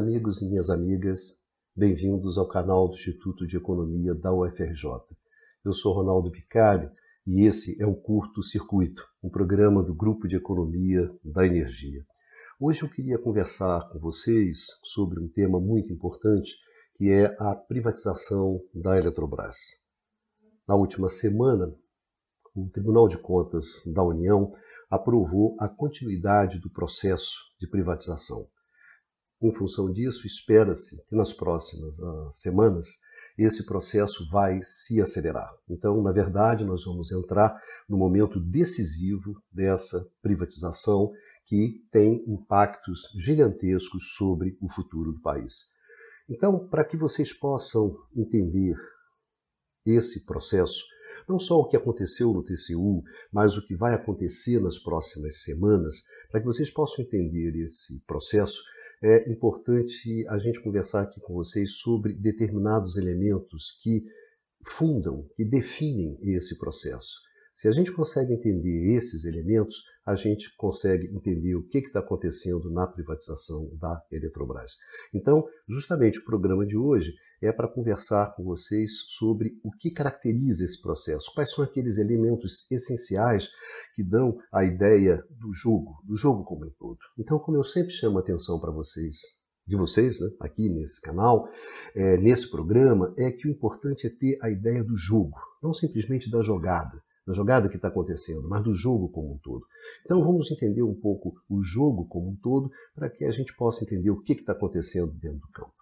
amigos e minhas amigas, bem-vindos ao canal do Instituto de Economia da UFRJ. Eu sou Ronaldo Picalho e esse é o Curto Circuito, um programa do Grupo de Economia da Energia. Hoje eu queria conversar com vocês sobre um tema muito importante, que é a privatização da Eletrobras. Na última semana, o Tribunal de Contas da União aprovou a continuidade do processo de privatização. Em função disso, espera-se que nas próximas uh, semanas esse processo vai se acelerar. Então, na verdade, nós vamos entrar no momento decisivo dessa privatização que tem impactos gigantescos sobre o futuro do país. Então, para que vocês possam entender esse processo, não só o que aconteceu no TCU, mas o que vai acontecer nas próximas semanas, para que vocês possam entender esse processo, é importante a gente conversar aqui com vocês sobre determinados elementos que fundam, que definem esse processo. Se a gente consegue entender esses elementos, a gente consegue entender o que está acontecendo na privatização da Eletrobras. Então, justamente o programa de hoje é para conversar com vocês sobre o que caracteriza esse processo, quais são aqueles elementos essenciais que dão a ideia do jogo, do jogo como um todo. Então, como eu sempre chamo a atenção para vocês, de vocês, né, aqui nesse canal, é, nesse programa, é que o importante é ter a ideia do jogo, não simplesmente da jogada da jogada que está acontecendo, mas do jogo como um todo. Então vamos entender um pouco o jogo como um todo para que a gente possa entender o que está acontecendo dentro do campo.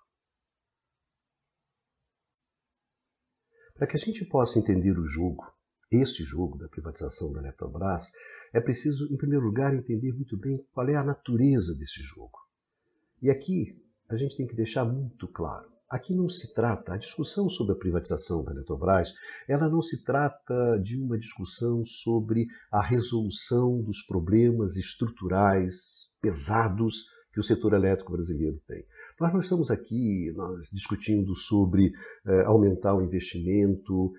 Para que a gente possa entender o jogo, esse jogo da privatização da Eletrobras, é preciso, em primeiro lugar, entender muito bem qual é a natureza desse jogo. E aqui a gente tem que deixar muito claro. Aqui não se trata, a discussão sobre a privatização da Eletrobras, ela não se trata de uma discussão sobre a resolução dos problemas estruturais pesados que o setor elétrico brasileiro tem. Nós não estamos aqui nós, discutindo sobre eh, aumentar o investimento,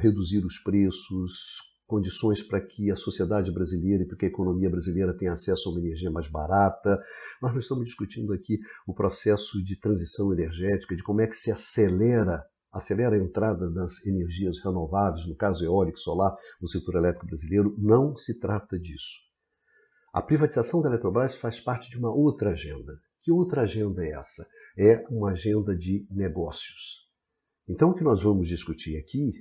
reduzir os preços, condições para que a sociedade brasileira e para que a economia brasileira tenha acesso a uma energia mais barata. Nós não estamos discutindo aqui o processo de transição energética, de como é que se acelera acelera a entrada das energias renováveis, no caso eólico e solar, no setor elétrico brasileiro. Não se trata disso. A privatização da Eletrobras faz parte de uma outra agenda. Que outra agenda é essa? É uma agenda de negócios. Então, o que nós vamos discutir aqui,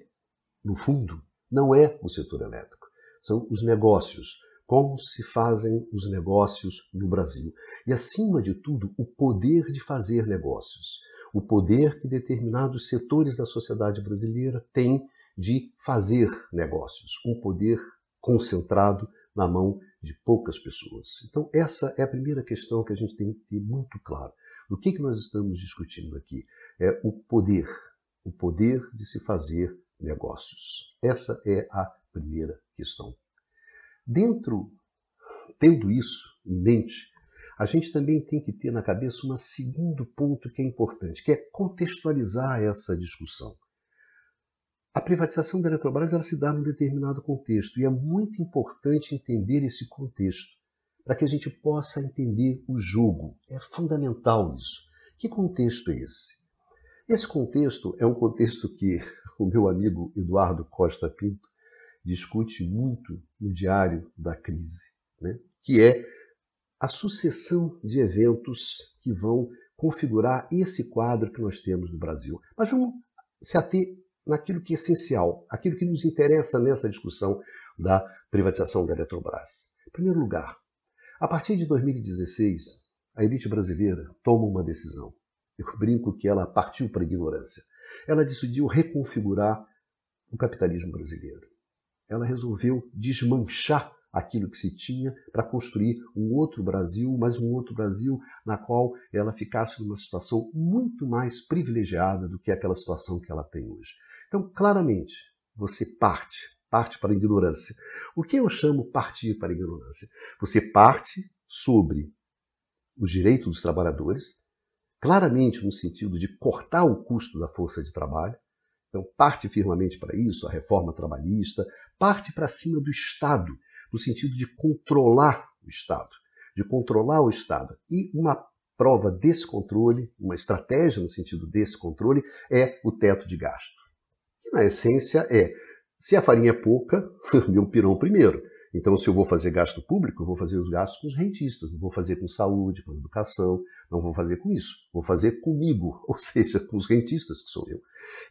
no fundo, não é o setor elétrico, são os negócios, como se fazem os negócios no Brasil. E, acima de tudo, o poder de fazer negócios, o poder que determinados setores da sociedade brasileira têm de fazer negócios, um poder concentrado na mão de poucas pessoas. Então, essa é a primeira questão que a gente tem que ter muito claro. O que, que nós estamos discutindo aqui? É o poder, o poder de se fazer negócios. Essa é a primeira questão. Dentro, tendo isso em mente, a gente também tem que ter na cabeça um segundo ponto que é importante, que é contextualizar essa discussão. A privatização da Eletrobras ela se dá num determinado contexto e é muito importante entender esse contexto para que a gente possa entender o jogo. É fundamental isso. Que contexto é esse? Esse contexto é um contexto que o meu amigo Eduardo Costa Pinto discute muito no Diário da Crise, né? que é a sucessão de eventos que vão configurar esse quadro que nós temos no Brasil. Mas vamos se ater naquilo que é essencial, aquilo que nos interessa nessa discussão da privatização da Eletrobras. Em primeiro lugar, a partir de 2016, a elite brasileira toma uma decisão. Eu brinco que ela partiu para a ignorância. Ela decidiu reconfigurar o capitalismo brasileiro. Ela resolveu desmanchar aquilo que se tinha para construir um outro Brasil, mas um outro Brasil na qual ela ficasse numa situação muito mais privilegiada do que aquela situação que ela tem hoje. Então, claramente, você parte, parte para a ignorância. O que eu chamo partir para a ignorância? Você parte sobre os direitos dos trabalhadores, claramente no sentido de cortar o custo da força de trabalho. Então, parte firmemente para isso, a reforma trabalhista, parte para cima do Estado, no sentido de controlar o Estado, de controlar o Estado. E uma prova desse controle, uma estratégia no sentido desse controle, é o teto de gasto. Que na essência é, se a farinha é pouca, meu pirão primeiro. Então, se eu vou fazer gasto público, eu vou fazer os gastos com os rentistas, não vou fazer com saúde, com educação, não vou fazer com isso. Vou fazer comigo, ou seja, com os rentistas, que sou eu.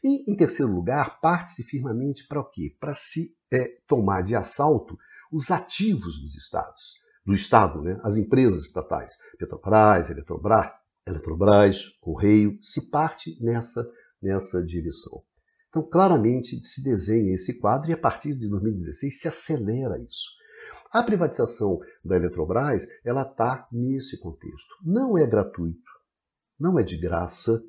E, em terceiro lugar, parte-se firmemente para o quê? Para se é, tomar de assalto os ativos dos estados, do Estado, né? as empresas estatais, Petrobras, Eletrobras, Eletrobras, Correio, se parte nessa, nessa direção. Então, claramente se desenha esse quadro e a partir de 2016 se acelera isso. A privatização da Eletrobras, ela está nesse contexto. Não é gratuito, não é de graça,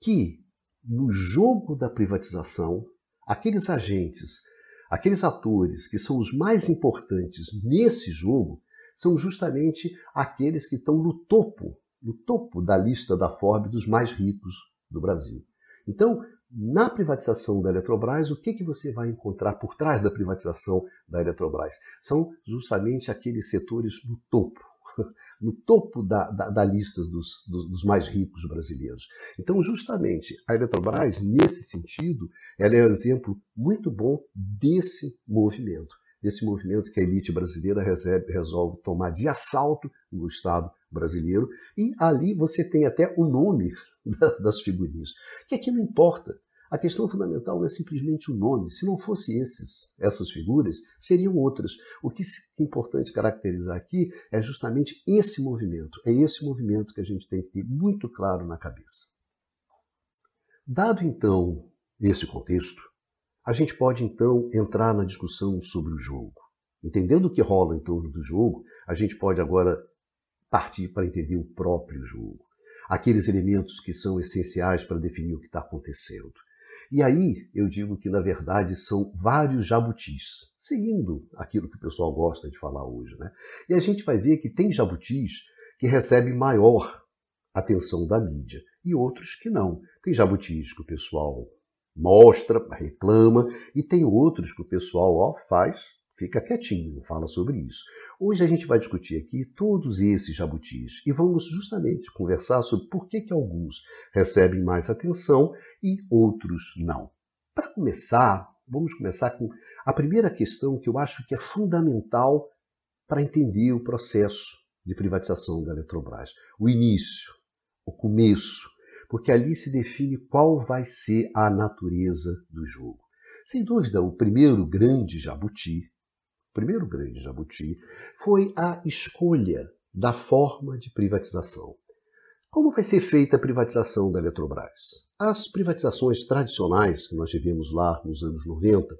que no jogo da privatização, aqueles agentes, aqueles atores que são os mais importantes nesse jogo, são justamente aqueles que estão no topo, no topo da lista da Forbes dos mais ricos do Brasil. Então, na privatização da Eletrobras, o que, que você vai encontrar por trás da privatização da Eletrobras? São justamente aqueles setores no topo, no topo da, da, da lista dos, dos, dos, mais ricos brasileiros. Então, justamente, a Eletrobras, nesse sentido, ela é um exemplo muito bom desse movimento, desse movimento que a elite brasileira recebe, resolve tomar de assalto no Estado brasileiro, e ali você tem até o nome das figurinhas. Que aqui não importa. A questão fundamental é simplesmente o nome. Se não fosse esses, essas figuras, seriam outras. O que é importante caracterizar aqui é justamente esse movimento. É esse movimento que a gente tem que ter muito claro na cabeça. Dado então esse contexto, a gente pode então entrar na discussão sobre o jogo. Entendendo o que rola em torno do jogo, a gente pode agora partir para entender o próprio jogo aqueles elementos que são essenciais para definir o que está acontecendo. E aí eu digo que, na verdade, são vários jabutis, seguindo aquilo que o pessoal gosta de falar hoje. Né? E a gente vai ver que tem jabutis que recebem maior atenção da mídia e outros que não. Tem jabutis que o pessoal mostra, reclama, e tem outros que o pessoal ó, faz Fica quietinho, fala sobre isso. Hoje a gente vai discutir aqui todos esses jabutis e vamos justamente conversar sobre por que, que alguns recebem mais atenção e outros não. Para começar, vamos começar com a primeira questão que eu acho que é fundamental para entender o processo de privatização da Eletrobras. O início, o começo, porque ali se define qual vai ser a natureza do jogo. Sem dúvida, o primeiro grande jabuti primeiro grande jabuti, foi a escolha da forma de privatização. Como vai ser feita a privatização da Eletrobras? As privatizações tradicionais que nós tivemos lá nos anos 90,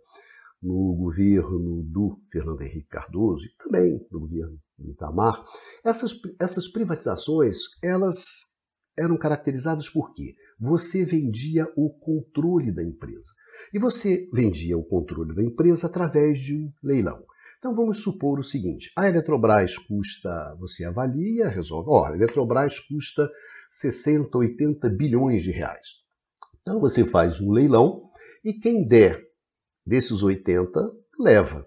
no governo do Fernando Henrique Cardoso e também no governo do Itamar, essas, essas privatizações elas eram caracterizadas por quê? Você vendia o controle da empresa. E você vendia o controle da empresa através de um leilão. Então vamos supor o seguinte: a Eletrobras custa, você avalia, resolve, ó, a Eletrobras custa 60, 80 bilhões de reais. Então você faz um leilão e quem der desses 80 leva.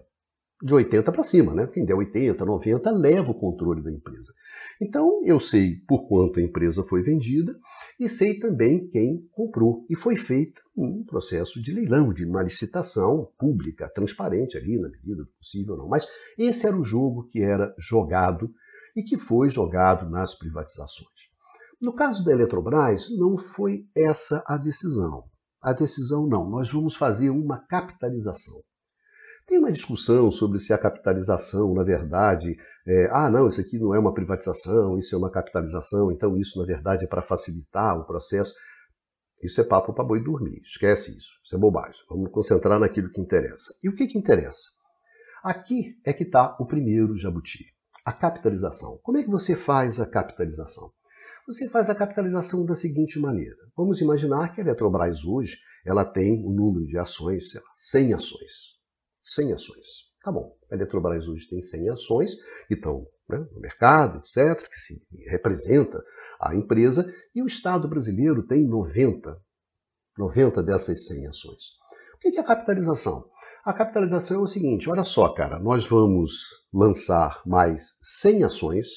De 80 para cima, né? Quem der 80, 90 leva o controle da empresa. Então eu sei por quanto a empresa foi vendida e sei também quem comprou. E foi feito um processo de leilão, de uma licitação pública, transparente ali, na medida do possível não. Mas esse era o jogo que era jogado e que foi jogado nas privatizações. No caso da Eletrobras, não foi essa a decisão. A decisão não, nós vamos fazer uma capitalização. Tem uma discussão sobre se a capitalização, na verdade, é, ah, não, isso aqui não é uma privatização, isso é uma capitalização, então isso, na verdade, é para facilitar o processo. Isso é papo para boi dormir, esquece isso, isso é bobagem. Vamos concentrar naquilo que interessa. E o que, que interessa? Aqui é que está o primeiro jabuti, a capitalização. Como é que você faz a capitalização? Você faz a capitalização da seguinte maneira. Vamos imaginar que a Eletrobras hoje ela tem um número de ações, sei lá, 100 ações. 100 ações. Tá bom, a Eletrobras hoje tem 100 ações que estão né, no mercado, etc., que se representa a empresa, e o Estado brasileiro tem 90, 90 dessas 100 ações. O que é a capitalização? A capitalização é o seguinte: olha só, cara, nós vamos lançar mais 100 ações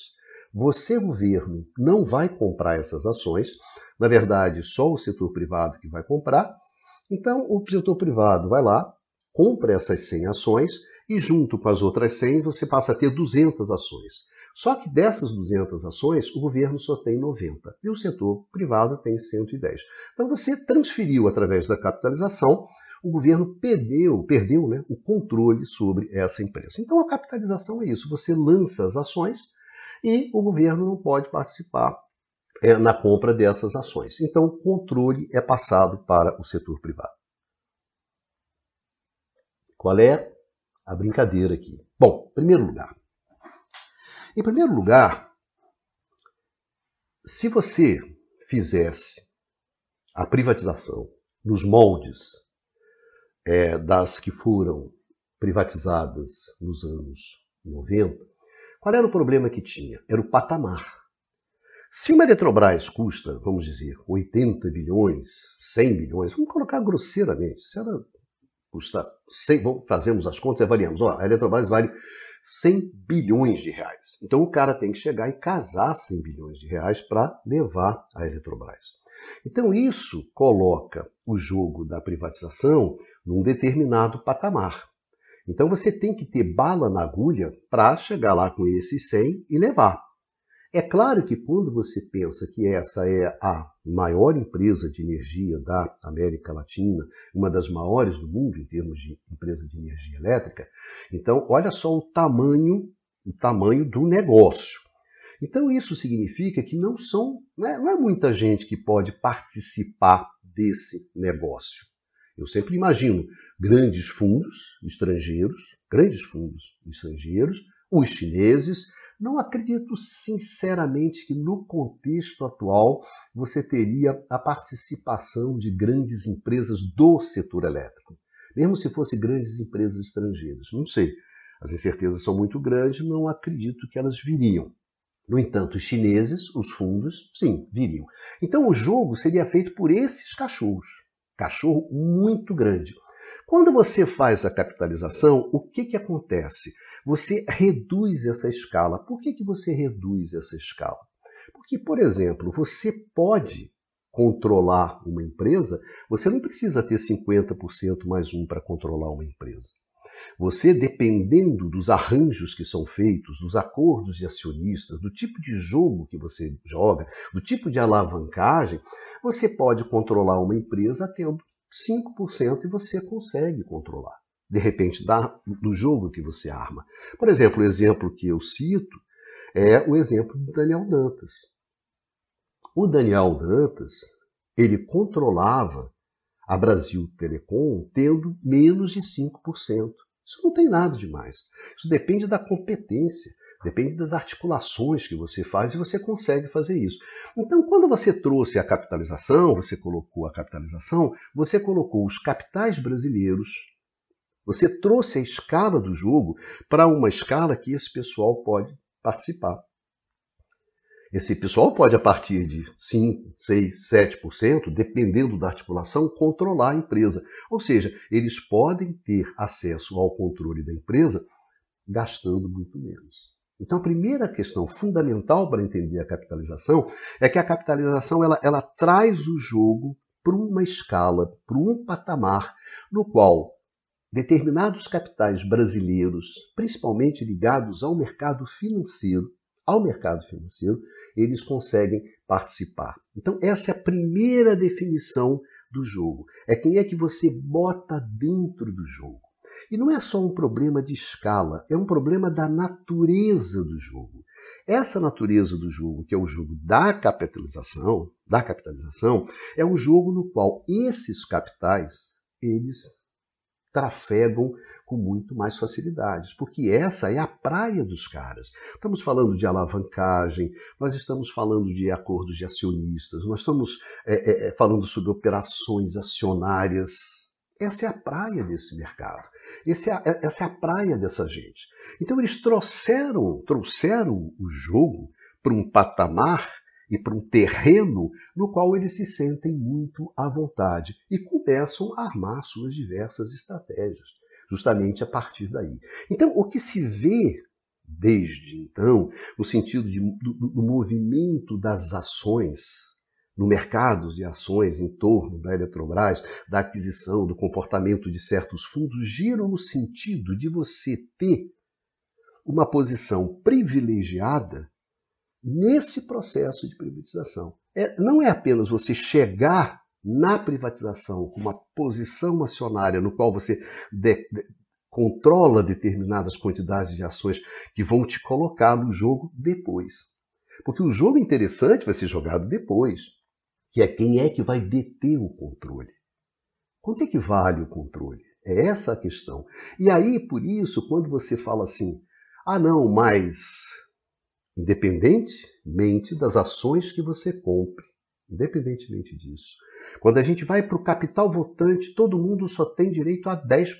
Você, governo, não vai comprar essas ações. Na verdade, só o setor privado que vai comprar. Então, o setor privado vai lá, compra essas 100 ações e, junto com as outras 100, você passa a ter 200 ações. Só que dessas 200 ações, o governo só tem 90 e o setor privado tem 110. Então você transferiu através da capitalização, o governo perdeu, perdeu né, o controle sobre essa empresa. Então a capitalização é isso: você lança as ações e o governo não pode participar é, na compra dessas ações. Então o controle é passado para o setor privado. Qual é a brincadeira aqui? Bom, em primeiro lugar, em primeiro lugar, se você fizesse a privatização nos moldes é, das que foram privatizadas nos anos 90, qual era o problema que tinha? Era o patamar. Se uma Eletrobras custa, vamos dizer, 80 bilhões, 100 bilhões, vamos colocar grosseiramente, se ela custa 100, vamos, fazemos as contas e avaliamos, ó, a Eletrobras vale 100 bilhões de reais. Então o cara tem que chegar e casar 100 bilhões de reais para levar a Eletrobras. Então isso coloca o jogo da privatização num determinado patamar. Então você tem que ter bala na agulha para chegar lá com esses 100 e levar. É claro que quando você pensa que essa é a maior empresa de energia da América Latina, uma das maiores do mundo em termos de empresa de energia elétrica, então olha só o tamanho, o tamanho do negócio. Então isso significa que não são, não é, não é muita gente que pode participar desse negócio. Eu sempre imagino grandes fundos estrangeiros, grandes fundos estrangeiros, os chineses, não acredito sinceramente que no contexto atual você teria a participação de grandes empresas do setor elétrico, mesmo se fossem grandes empresas estrangeiras. Não sei. As incertezas são muito grandes, não acredito que elas viriam. No entanto, os chineses, os fundos, sim, viriam. Então o jogo seria feito por esses cachorros. Cachorro muito grande. Quando você faz a capitalização, o que, que acontece? Você reduz essa escala. Por que, que você reduz essa escala? Porque, por exemplo, você pode controlar uma empresa, você não precisa ter 50% mais um para controlar uma empresa. Você, dependendo dos arranjos que são feitos, dos acordos de acionistas, do tipo de jogo que você joga, do tipo de alavancagem, você pode controlar uma empresa tendo 5% e você consegue controlar. De repente, da, do jogo que você arma. Por exemplo, o exemplo que eu cito é o exemplo do Daniel Dantas. O Daniel Dantas, ele controlava a Brasil Telecom tendo menos de 5%. Isso não tem nada demais. Isso depende da competência, depende das articulações que você faz e você consegue fazer isso. Então, quando você trouxe a capitalização, você colocou a capitalização, você colocou os capitais brasileiros, você trouxe a escala do jogo para uma escala que esse pessoal pode participar. Esse pessoal pode, a partir de 5, 6, 7%, dependendo da articulação, controlar a empresa. Ou seja, eles podem ter acesso ao controle da empresa gastando muito menos. Então, a primeira questão fundamental para entender a capitalização é que a capitalização ela, ela traz o jogo para uma escala, para um patamar no qual determinados capitais brasileiros, principalmente ligados ao mercado financeiro, ao mercado financeiro, eles conseguem participar. Então, essa é a primeira definição do jogo. É quem é que você bota dentro do jogo. E não é só um problema de escala, é um problema da natureza do jogo. Essa natureza do jogo, que é o jogo da capitalização, da capitalização, é um jogo no qual esses capitais, eles trafegam com muito mais facilidades, porque essa é a praia dos caras. Estamos falando de alavancagem, nós estamos falando de acordos de acionistas, nós estamos é, é, falando sobre operações acionárias. Essa é a praia desse mercado. É a, essa é a praia dessa gente. Então eles trouxeram, trouxeram o jogo para um patamar e para um terreno no qual eles se sentem muito à vontade e começam a armar suas diversas estratégias, justamente a partir daí. Então, o que se vê desde então, no sentido de, do, do movimento das ações no mercado de ações em torno da Eletrobras, da aquisição, do comportamento de certos fundos, giram no sentido de você ter uma posição privilegiada nesse processo de privatização. É, não é apenas você chegar na privatização com uma posição acionária no qual você de, de, controla determinadas quantidades de ações que vão te colocar no jogo depois. Porque o jogo interessante vai ser jogado depois, que é quem é que vai deter o controle. Quanto é que vale o controle? É essa a questão. E aí, por isso, quando você fala assim, ah, não, mas independentemente das ações que você compre, independentemente disso, quando a gente vai para o capital votante, todo mundo só tem direito a 10%.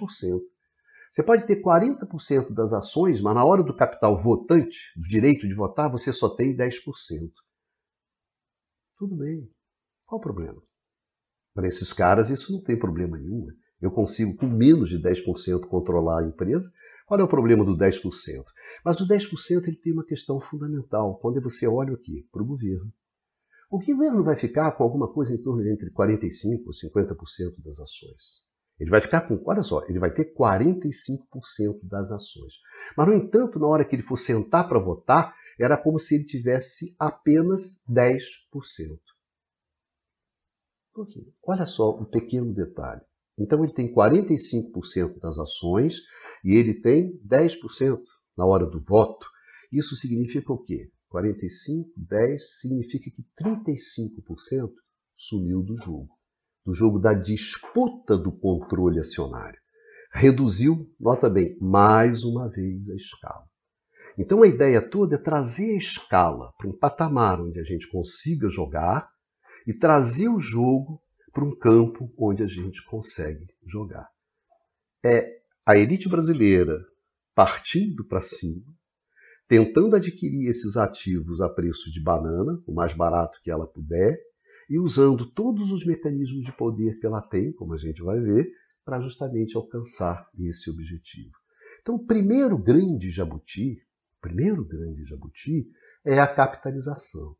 Você pode ter 40% das ações, mas na hora do capital votante, do direito de votar, você só tem 10%. Tudo bem. Qual o problema? Para esses caras, isso não tem problema nenhum. Eu consigo, com menos de 10%, controlar a empresa qual é o problema do 10%? Mas o 10% ele tem uma questão fundamental quando você olha aqui para o governo. O governo vai ficar com alguma coisa em torno de entre 45% e 50% das ações. Ele vai ficar com, olha só, ele vai ter 45% das ações. Mas, no entanto, na hora que ele for sentar para votar, era como se ele tivesse apenas 10%. Por quê? Olha só um pequeno detalhe. Então, ele tem 45% das ações e ele tem 10% na hora do voto. Isso significa o quê? 45, 10 significa que 35% sumiu do jogo, do jogo da disputa do controle acionário. Reduziu, nota bem, mais uma vez a escala. Então a ideia toda é trazer a escala para um patamar onde a gente consiga jogar e trazer o jogo para um campo onde a gente consegue jogar. É a elite brasileira partindo para cima, tentando adquirir esses ativos a preço de banana, o mais barato que ela puder, e usando todos os mecanismos de poder que ela tem, como a gente vai ver, para justamente alcançar esse objetivo. Então, o primeiro grande jabuti, primeiro grande jabuti é a capitalização.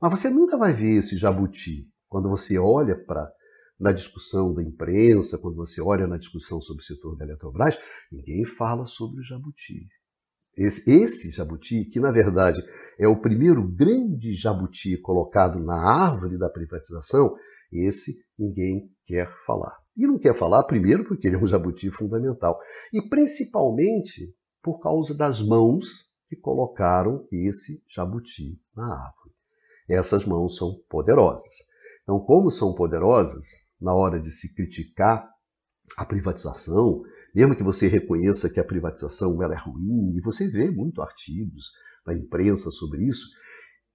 Mas você nunca vai ver esse jabuti quando você olha para na discussão da imprensa, quando você olha na discussão sobre o setor da Eletrobras, ninguém fala sobre o jabuti. Esse, esse, jabuti, que na verdade é o primeiro grande jabuti colocado na árvore da privatização, esse ninguém quer falar. E não quer falar, primeiro, porque ele é um jabuti fundamental, e principalmente por causa das mãos que colocaram esse jabuti na árvore. Essas mãos são poderosas. Então, como são poderosas, na hora de se criticar a privatização, mesmo que você reconheça que a privatização ela é ruim, e você vê muito artigos na imprensa sobre isso,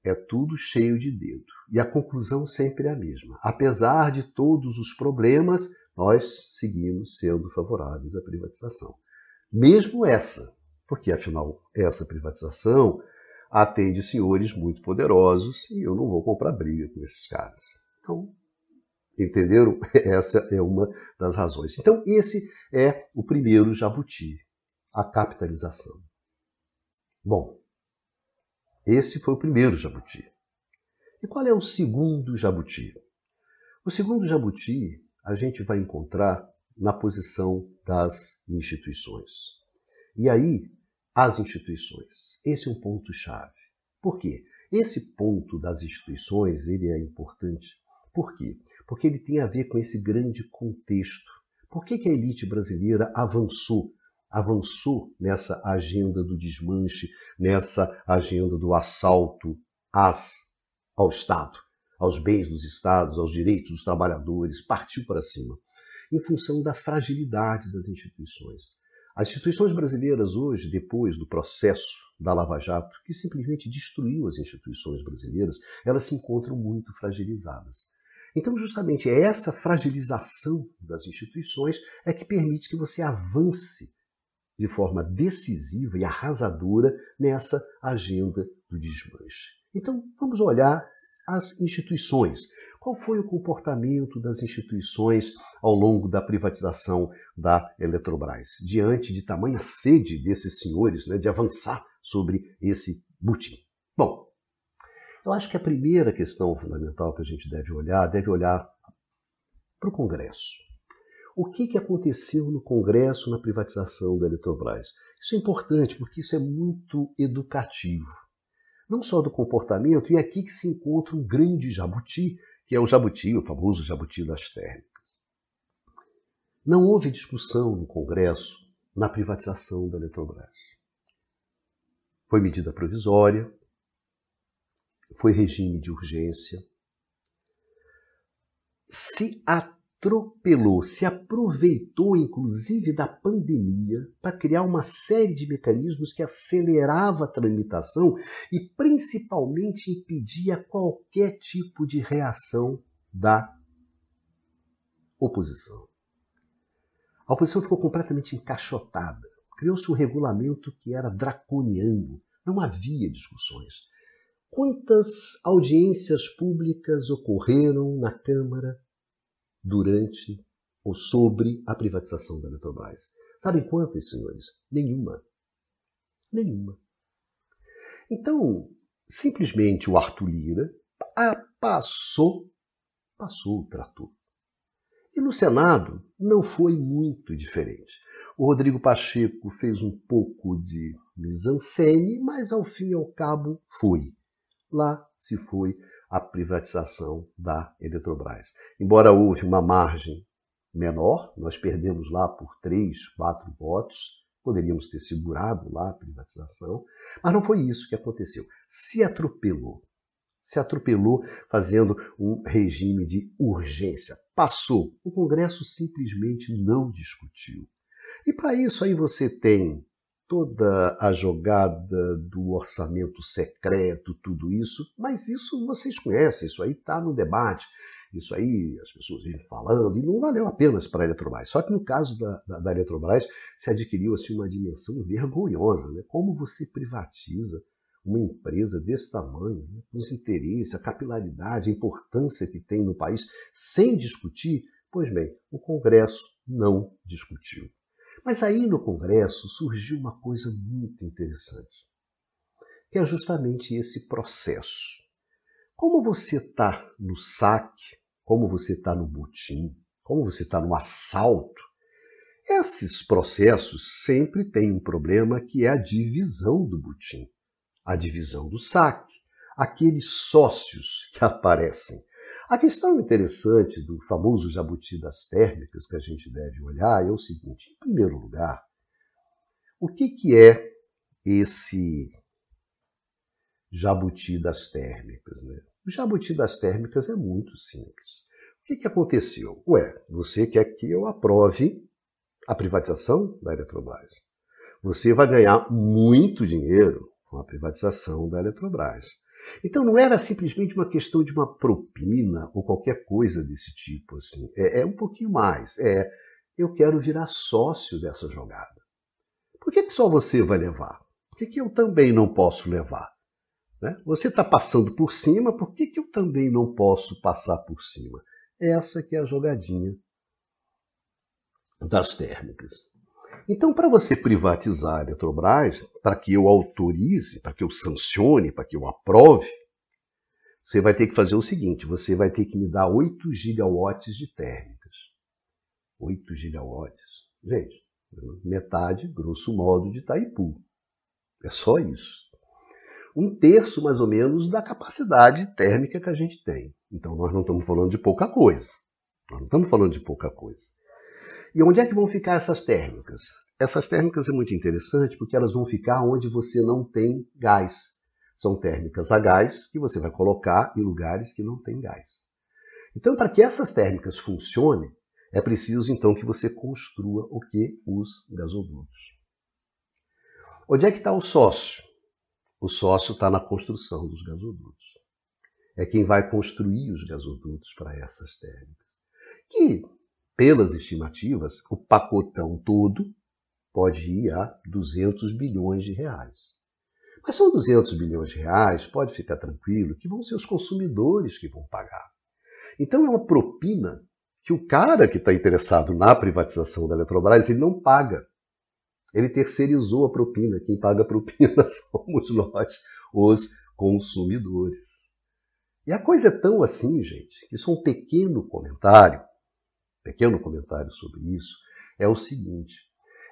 é tudo cheio de dedo. E a conclusão sempre é a mesma. Apesar de todos os problemas, nós seguimos sendo favoráveis à privatização. Mesmo essa, porque afinal essa privatização atende senhores muito poderosos e eu não vou comprar briga com esses caras. Então, Entenderam? Essa é uma das razões. Então, esse é o primeiro jabuti, a capitalização. Bom, esse foi o primeiro jabuti. E qual é o segundo jabuti? O segundo jabuti a gente vai encontrar na posição das instituições. E aí, as instituições. Esse é um ponto chave. Por quê? Esse ponto das instituições ele é importante. Por quê? porque ele tem a ver com esse grande contexto. Por que, que a elite brasileira avançou? Avançou nessa agenda do desmanche, nessa agenda do assalto às, ao Estado, aos bens dos Estados, aos direitos dos trabalhadores, partiu para cima, em função da fragilidade das instituições. As instituições brasileiras hoje, depois do processo da Lava Jato, que simplesmente destruiu as instituições brasileiras, elas se encontram muito fragilizadas. Então, justamente essa fragilização das instituições é que permite que você avance de forma decisiva e arrasadora nessa agenda do desmanche. Então, vamos olhar as instituições. Qual foi o comportamento das instituições ao longo da privatização da Eletrobras, diante de tamanha sede desses senhores né, de avançar sobre esse butim? Bom, eu acho que a primeira questão fundamental que a gente deve olhar, deve olhar para o Congresso. O que, que aconteceu no Congresso na privatização da Eletrobras? Isso é importante porque isso é muito educativo. Não só do comportamento, e é aqui que se encontra um grande jabuti que é o jabuti, o famoso jabuti das térmicas. Não houve discussão no Congresso na privatização da Eletrobras. Foi medida provisória, foi regime de urgência. Se atropelou, se aproveitou inclusive da pandemia para criar uma série de mecanismos que acelerava a tramitação e principalmente impedia qualquer tipo de reação da oposição. A oposição ficou completamente encaixotada. Criou-se um regulamento que era draconiano, não havia discussões. Quantas audiências públicas ocorreram na Câmara durante ou sobre a privatização da Eletrobras? Sabem quantas, senhores? Nenhuma. Nenhuma. Então, simplesmente o Arthur Lira passou, passou o trator. E no Senado não foi muito diferente. O Rodrigo Pacheco fez um pouco de mise-en-scène, mas ao fim e ao cabo foi. Lá se foi a privatização da Eletrobras. Embora houve uma margem menor, nós perdemos lá por três, quatro votos, poderíamos ter segurado lá a privatização, mas não foi isso que aconteceu. Se atropelou. Se atropelou fazendo um regime de urgência. Passou. O Congresso simplesmente não discutiu. E para isso aí você tem toda a jogada do orçamento secreto, tudo isso, mas isso vocês conhecem, isso aí está no debate, isso aí as pessoas vêm falando, e não valeu apenas para a Eletrobras. Só que no caso da, da, da Eletrobras se adquiriu assim, uma dimensão vergonhosa. Né? Como você privatiza uma empresa desse tamanho, né? os interesses, a capilaridade, a importância que tem no país, sem discutir? Pois bem, o Congresso não discutiu. Mas aí no Congresso surgiu uma coisa muito interessante, que é justamente esse processo. Como você está no saque, como você está no butim, como você está no assalto, esses processos sempre têm um problema que é a divisão do butim, a divisão do saque, aqueles sócios que aparecem. A questão interessante do famoso jabuti das térmicas que a gente deve olhar é o seguinte: em primeiro lugar, o que, que é esse jabuti das térmicas? Né? O jabuti das térmicas é muito simples. O que, que aconteceu? Ué, você quer que eu aprove a privatização da Eletrobras. Você vai ganhar muito dinheiro com a privatização da Eletrobras. Então não era simplesmente uma questão de uma propina ou qualquer coisa desse tipo. Assim. É, é um pouquinho mais. É, eu quero virar sócio dessa jogada. Por que, que só você vai levar? Por que, que eu também não posso levar? Né? Você está passando por cima, por que, que eu também não posso passar por cima? Essa que é a jogadinha das térmicas. Então, para você privatizar a Eletrobras, para que eu autorize, para que eu sancione, para que eu aprove, você vai ter que fazer o seguinte: você vai ter que me dar 8 gigawatts de térmicas. 8 gigawatts. Gente, metade, grosso modo, de Itaipu. É só isso. Um terço, mais ou menos, da capacidade térmica que a gente tem. Então, nós não estamos falando de pouca coisa. Nós não estamos falando de pouca coisa. E onde é que vão ficar essas térmicas? Essas térmicas é muito interessante porque elas vão ficar onde você não tem gás. São térmicas a gás que você vai colocar em lugares que não tem gás. Então, para que essas térmicas funcionem, é preciso então que você construa o que? Os gasodutos. Onde é que está o sócio? O sócio está na construção dos gasodutos. É quem vai construir os gasodutos para essas térmicas. Que pelas estimativas, o pacotão todo pode ir a 200 bilhões de reais. Mas são 200 bilhões de reais, pode ficar tranquilo, que vão ser os consumidores que vão pagar. Então é uma propina que o cara que está interessado na privatização da Eletrobras ele não paga. Ele terceirizou a propina. Quem paga a propina somos nós, os consumidores. E a coisa é tão assim, gente, que só um pequeno comentário, pequeno comentário sobre isso, é o seguinte.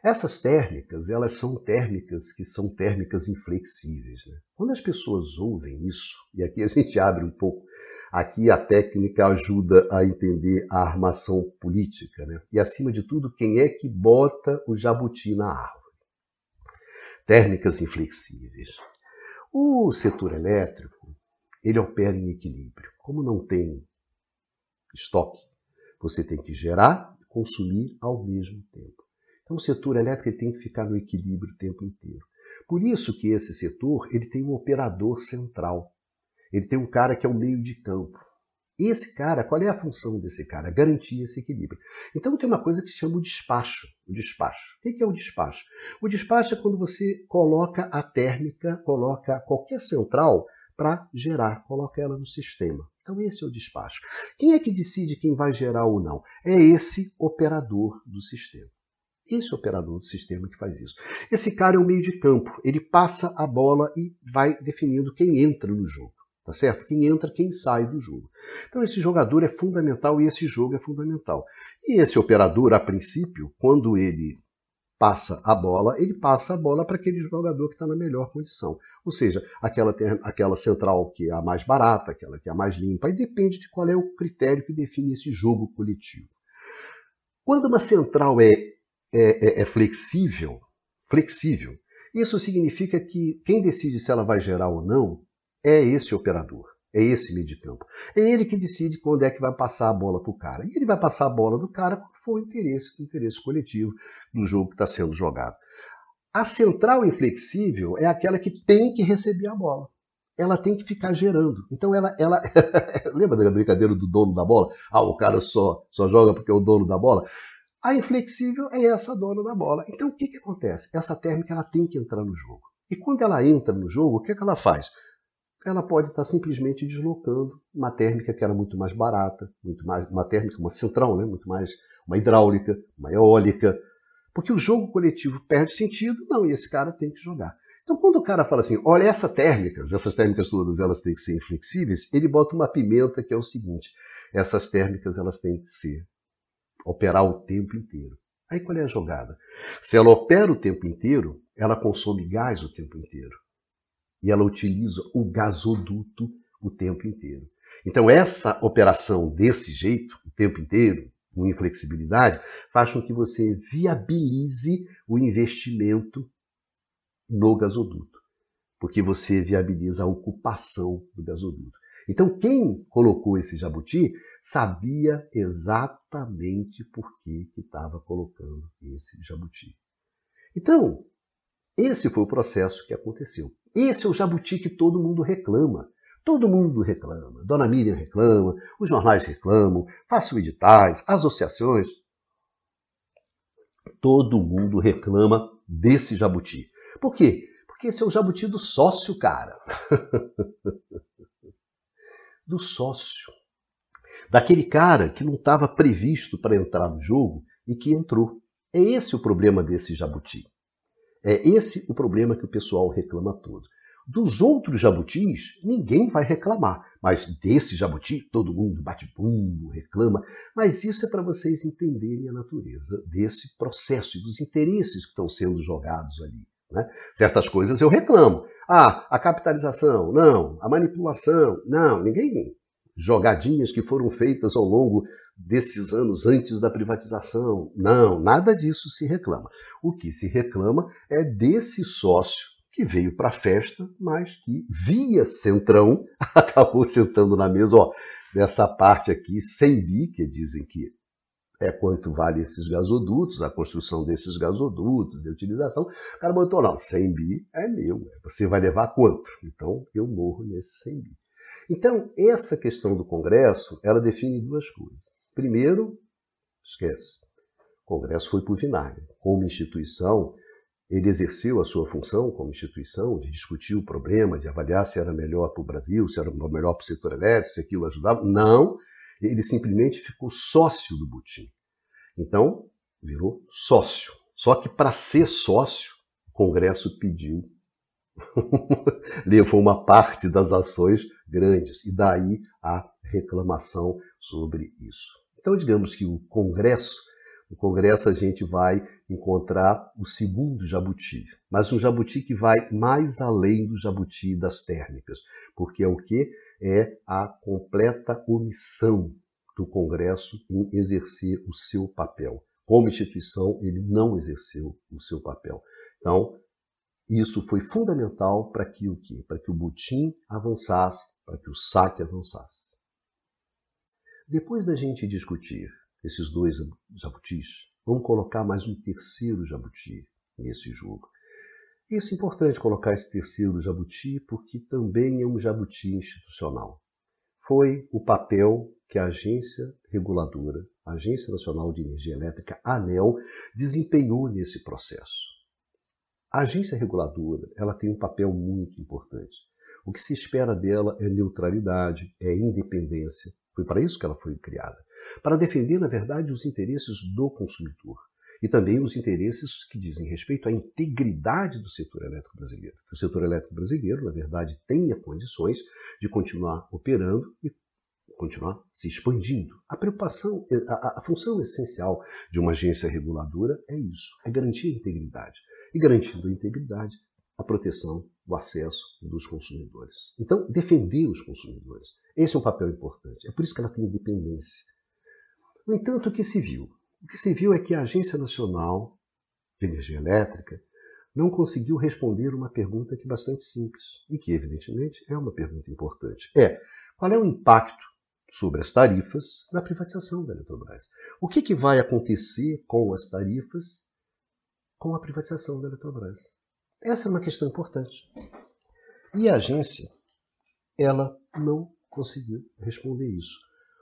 Essas térmicas, elas são térmicas que são térmicas inflexíveis. Né? Quando as pessoas ouvem isso, e aqui a gente abre um pouco, aqui a técnica ajuda a entender a armação política, né? e acima de tudo, quem é que bota o jabuti na árvore. Térmicas inflexíveis. O setor elétrico, ele opera em equilíbrio. Como não tem estoque, você tem que gerar e consumir ao mesmo tempo. Então o setor elétrico tem que ficar no equilíbrio o tempo inteiro. Por isso que esse setor ele tem um operador central. Ele tem um cara que é o meio de campo. Esse cara, qual é a função desse cara? Garantir esse equilíbrio. Então tem uma coisa que se chama o despacho. O despacho. O que é o despacho? O despacho é quando você coloca a térmica, coloca qualquer central para gerar, coloca ela no sistema. Então esse é o despacho. Quem é que decide quem vai gerar ou não? É esse operador do sistema. Esse operador do sistema que faz isso. Esse cara é o meio de campo. Ele passa a bola e vai definindo quem entra no jogo. Tá certo? Quem entra, quem sai do jogo. Então esse jogador é fundamental e esse jogo é fundamental. E esse operador, a princípio, quando ele passa a bola, ele passa a bola para aquele jogador que está na melhor condição. Ou seja, aquela, aquela central que é a mais barata, aquela que é a mais limpa, e depende de qual é o critério que define esse jogo coletivo. Quando uma central é, é, é, é flexível, flexível, isso significa que quem decide se ela vai gerar ou não é esse operador. É esse meio de campo. É ele que decide quando é que vai passar a bola para o cara. E ele vai passar a bola do cara quando for o interesse, o interesse coletivo do jogo que está sendo jogado. A central inflexível é aquela que tem que receber a bola. Ela tem que ficar gerando. Então ela. ela... Lembra da brincadeira do dono da bola? Ah, o cara só, só joga porque é o dono da bola. A inflexível é essa dona da bola. Então o que, que acontece? Essa térmica ela tem que entrar no jogo. E quando ela entra no jogo, o que, que ela faz? Ela pode estar simplesmente deslocando uma térmica que era muito mais barata, muito mais uma térmica, uma central, né? muito mais uma hidráulica, uma eólica, porque o jogo coletivo perde sentido, não, e esse cara tem que jogar. Então, quando o cara fala assim, olha, essa térmica, essas térmicas todas, elas têm que ser inflexíveis, ele bota uma pimenta que é o seguinte, essas térmicas, elas têm que ser, operar o tempo inteiro. Aí qual é a jogada? Se ela opera o tempo inteiro, ela consome gás o tempo inteiro e ela utiliza o gasoduto o tempo inteiro. Então, essa operação desse jeito, o tempo inteiro, com inflexibilidade, faz com que você viabilize o investimento no gasoduto, porque você viabiliza a ocupação do gasoduto. Então, quem colocou esse jabuti sabia exatamente por que estava colocando esse jabuti. Então, esse foi o processo que aconteceu. Esse é o jabuti que todo mundo reclama. Todo mundo reclama. Dona Miriam reclama, os jornais reclamam, façam editais, associações. Todo mundo reclama desse jabuti. Por quê? Porque esse é o jabuti do sócio, cara. do sócio. Daquele cara que não estava previsto para entrar no jogo e que entrou. É esse o problema desse jabuti. É esse o problema que o pessoal reclama todo. Dos outros jabutis, ninguém vai reclamar, mas desse jabuti, todo mundo bate bumbo, reclama. Mas isso é para vocês entenderem a natureza desse processo e dos interesses que estão sendo jogados ali. Né? Certas coisas eu reclamo. Ah, a capitalização, não. A manipulação, não. Ninguém. Jogadinhas que foram feitas ao longo desses anos antes da privatização. Não, nada disso se reclama. O que se reclama é desse sócio que veio para a festa, mas que via Centrão acabou sentando na mesa, ó, dessa parte aqui, 100 bi, que dizem que é quanto vale esses gasodutos, a construção desses gasodutos, a utilização. O cara botou, não, 100 bi é meu, você vai levar quanto? Então eu morro nesse 100 bi. Então, essa questão do Congresso, ela define duas coisas. Primeiro, esquece. O Congresso foi por vinagre. Como instituição, ele exerceu a sua função como instituição de discutir o problema, de avaliar se era melhor para o Brasil, se era melhor para o setor elétrico, se aquilo ajudava. Não, Ele simplesmente ficou sócio do Butim. Então, virou sócio. Só que para ser sócio, o Congresso pediu, levou uma parte das ações grandes, e daí a reclamação sobre isso. Então, digamos que o Congresso, no Congresso a gente vai encontrar o segundo jabuti, mas um jabuti que vai mais além do jabuti das térmicas, porque é o que? É a completa omissão do Congresso em exercer o seu papel. Como instituição, ele não exerceu o seu papel. Então, isso foi fundamental para que o quê? Para que o Butim avançasse, para que o saque avançasse. Depois da gente discutir esses dois jabutis, vamos colocar mais um terceiro jabuti nesse jogo. Isso é importante colocar esse terceiro jabuti porque também é um jabuti institucional. Foi o papel que a agência reguladora, a Agência Nacional de Energia Elétrica, ANEL, desempenhou nesse processo. A agência reguladora ela tem um papel muito importante. O que se espera dela é neutralidade, é independência. Foi para isso que ela foi criada. Para defender, na verdade, os interesses do consumidor e também os interesses que dizem respeito à integridade do setor elétrico brasileiro. Que o setor elétrico brasileiro, na verdade, tenha condições de continuar operando e continuar se expandindo. A preocupação, a, a, função essencial de uma agência reguladora é isso, é garantir a integridade. E garantindo a integridade, a proteção, o acesso dos consumidores. Então, defender os consumidores. Esse é um papel importante. É por isso que ela tem independência. No entanto, o que se viu? O que se viu é que a Agência Nacional de Energia Elétrica não conseguiu responder uma pergunta que é bastante simples e que, evidentemente, é uma pergunta importante. É, qual é o impacto sobre as tarifas na privatização da Eletrobras. O que, que vai acontecer com as tarifas com a privatização da Eletrobras? Essa é uma questão importante. E a agência, ela não conseguiu responder isso.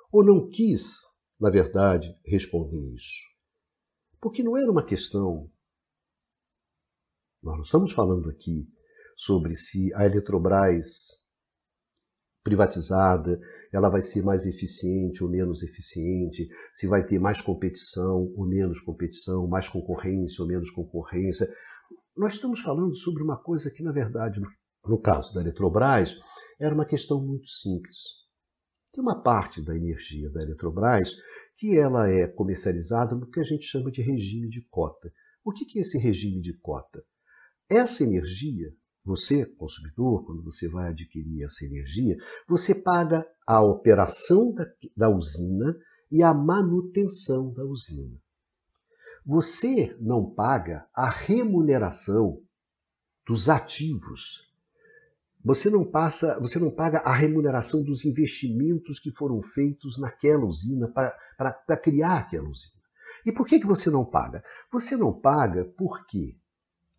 Ou não quis, na verdade, responder isso. Porque não era uma questão. Nós não estamos falando aqui sobre se a Eletrobras privatizada, ela vai ser mais eficiente ou menos eficiente, se vai ter mais competição ou menos competição, mais concorrência ou menos concorrência. Nós estamos falando sobre uma coisa que, na verdade, no caso da Eletrobras, era uma questão muito simples. Tem uma parte da energia da Eletrobras que ela é comercializada no que a gente chama de regime de cota. O que é esse regime de cota? Essa energia você, consumidor, quando você vai adquirir essa energia, você paga a operação da, da usina e a manutenção da usina. Você não paga a remuneração dos ativos. Você não passa, você não paga a remuneração dos investimentos que foram feitos naquela usina para criar aquela usina. E por que, que você não paga? Você não paga porque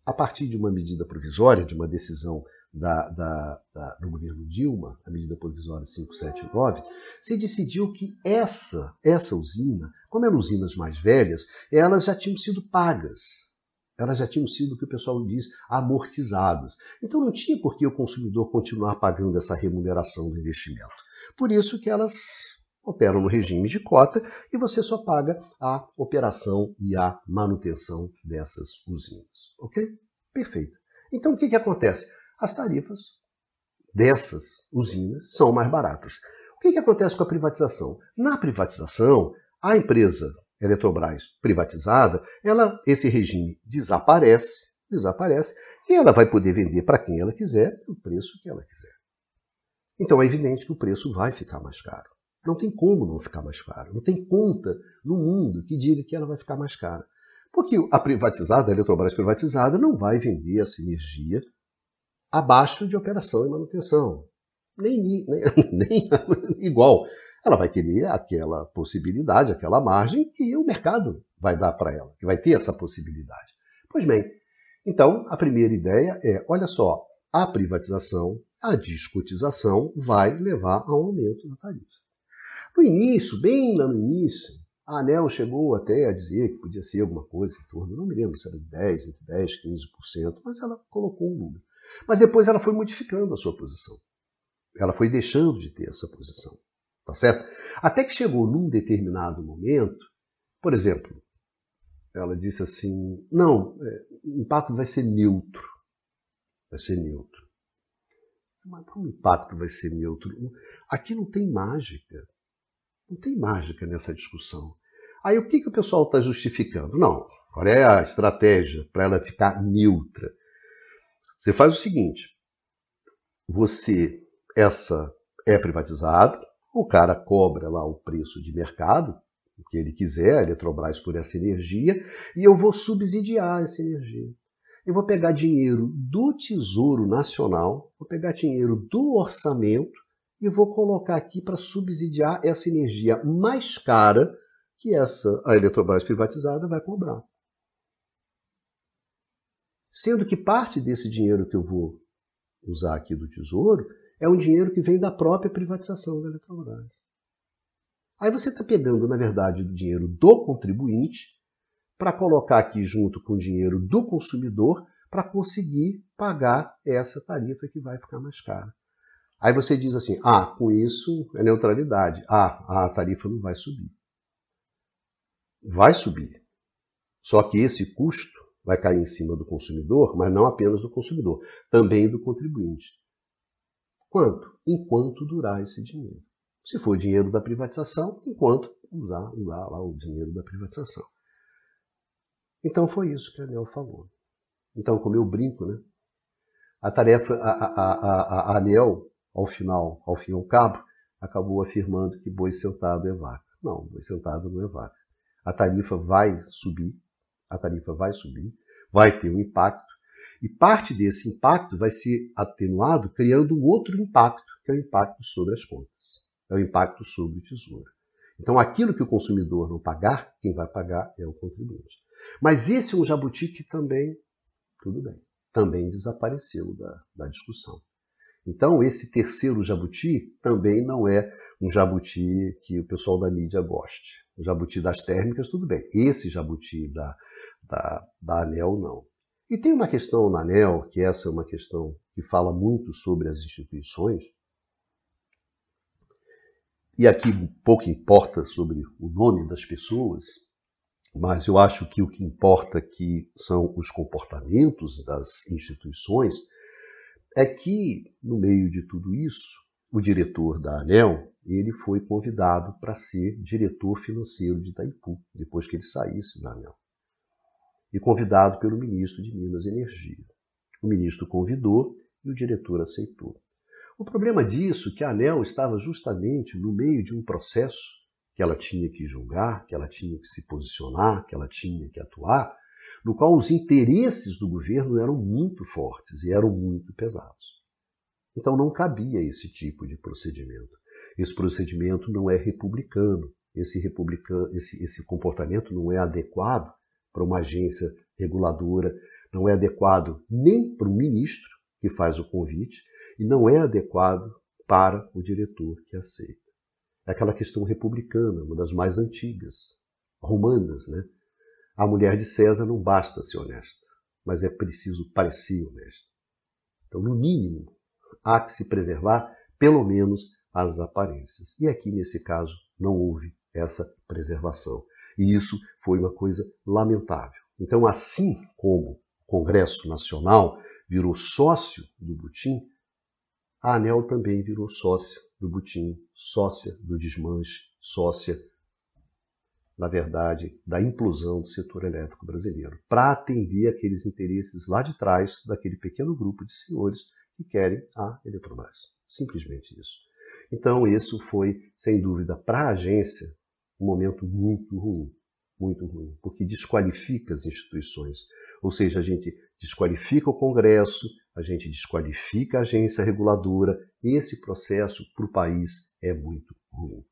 a partir de uma medida provisória, de uma decisão da, da, da, do governo Dilma, a medida provisória 579, se decidiu que essa, essa usina, como eram usinas mais velhas, elas já tinham sido pagas. Elas já tinham sido, o que o pessoal diz, amortizadas. Então não tinha por que o consumidor continuar pagando essa remuneração do investimento. Por isso que elas operam no regime de cota e você só paga a operação e a manutenção dessas usinas. Ok? Perfeito. Então o que, que acontece? As tarifas dessas usinas são mais baratas. O que, que acontece com a privatização? Na privatização, a empresa Eletrobras privatizada, ela, esse regime desaparece, desaparece, e ela vai poder vender para quem ela quiser, o preço que ela quiser. Então é evidente que o preço vai ficar mais caro. Não tem como não ficar mais caro. Não tem conta no mundo que diga que ela vai ficar mais cara. Porque a privatizada, a Eletrobras privatizada, não vai vender essa energia abaixo de operação e manutenção. Nem, nem, nem igual. Ela vai querer aquela possibilidade, aquela margem que o mercado vai dar para ela, que vai ter essa possibilidade. Pois bem, então a primeira ideia é: olha só, a privatização, a descotização vai levar a um aumento da tarifa. No início, bem lá no início, a ANEL chegou até a dizer que podia ser alguma coisa em torno, não me lembro se era de 10, entre 10 e 15%, mas ela colocou um número. Mas depois ela foi modificando a sua posição. Ela foi deixando de ter essa posição. Tá certo? Até que chegou num determinado momento, por exemplo, ela disse assim: não, é, o impacto vai ser neutro. Vai ser neutro. Mas como impacto vai ser neutro? Aqui não tem mágica. Não tem mágica nessa discussão. Aí o que, que o pessoal está justificando? Não, qual é a estratégia para ela ficar neutra? Você faz o seguinte: você, essa é privatizada, o cara cobra lá o preço de mercado, o que ele quiser, a Eletrobras por essa energia, e eu vou subsidiar essa energia. Eu vou pegar dinheiro do Tesouro Nacional, vou pegar dinheiro do orçamento e vou colocar aqui para subsidiar essa energia mais cara que essa a Eletrobras privatizada vai cobrar. Sendo que parte desse dinheiro que eu vou usar aqui do Tesouro é um dinheiro que vem da própria privatização da Eletrobras. Aí você está pegando, na verdade, o dinheiro do contribuinte para colocar aqui junto com o dinheiro do consumidor para conseguir pagar essa tarifa que vai ficar mais cara. Aí você diz assim: ah, com isso é neutralidade. Ah, a tarifa não vai subir. Vai subir. Só que esse custo vai cair em cima do consumidor, mas não apenas do consumidor, também do contribuinte. Quanto? Enquanto durar esse dinheiro. Se for dinheiro da privatização, enquanto usar, usar lá o dinheiro da privatização. Então foi isso que a Anel falou. Então, como eu brinco, né? A tarefa, a, a, a, a Anel, ao final, ao fim e ao cabo, acabou afirmando que boi sentado é vaca. Não, boi sentado não é vaca. A tarifa vai subir, a tarifa vai subir, vai ter um impacto, e parte desse impacto vai ser atenuado criando um outro impacto, que é o impacto sobre as contas, é o impacto sobre o tesouro. Então, aquilo que o consumidor não pagar, quem vai pagar é o contribuinte. Mas esse é um jabuti que também, tudo bem, também desapareceu da, da discussão. Então, esse terceiro jabuti também não é um jabuti que o pessoal da mídia goste. O jabuti das térmicas, tudo bem. Esse jabuti da, da, da ANEL, não. E tem uma questão na ANEL, que essa é uma questão que fala muito sobre as instituições, e aqui pouco importa sobre o nome das pessoas, mas eu acho que o que importa aqui são os comportamentos das instituições, é que, no meio de tudo isso, o diretor da ANEL, ele foi convidado para ser diretor financeiro de Itaipu, depois que ele saísse da ANEL e convidado pelo ministro de Minas e Energia. O ministro convidou e o diretor aceitou. O problema disso é que a ANEL estava justamente no meio de um processo que ela tinha que julgar, que ela tinha que se posicionar, que ela tinha que atuar, no qual os interesses do governo eram muito fortes e eram muito pesados. Então não cabia esse tipo de procedimento. Esse procedimento não é republicano, esse, republicano, esse, esse comportamento não é adequado para uma agência reguladora, não é adequado nem para o ministro que faz o convite e não é adequado para o diretor que aceita. É aquela questão republicana, uma das mais antigas, romanas, né? A mulher de César não basta ser honesta, mas é preciso parecer honesta. Então, no mínimo, há que se preservar pelo menos as aparências. E aqui, nesse caso, não houve essa preservação. E isso foi uma coisa lamentável. Então, assim como o Congresso Nacional virou sócio do Butim, a ANEL também virou sócia do Butim, sócia do desmanche, sócia, na verdade, da implosão do setor elétrico brasileiro, para atender aqueles interesses lá de trás daquele pequeno grupo de senhores que querem a Eletrobras. Simplesmente isso. Então, isso foi, sem dúvida, para a agência, um momento muito ruim, muito ruim, porque desqualifica as instituições. Ou seja, a gente desqualifica o Congresso, a gente desqualifica a agência reguladora. Esse processo para o país é muito ruim.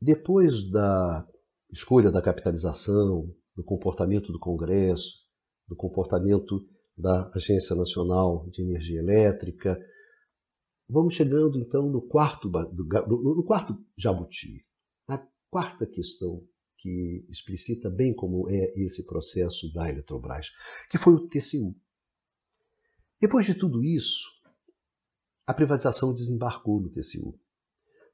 Depois da escolha da capitalização, do comportamento do Congresso, do comportamento da Agência Nacional de Energia Elétrica, Vamos chegando então no quarto, no quarto jabuti, a quarta questão que explicita bem como é esse processo da Eletrobras, que foi o TCU. Depois de tudo isso, a privatização desembarcou no TCU.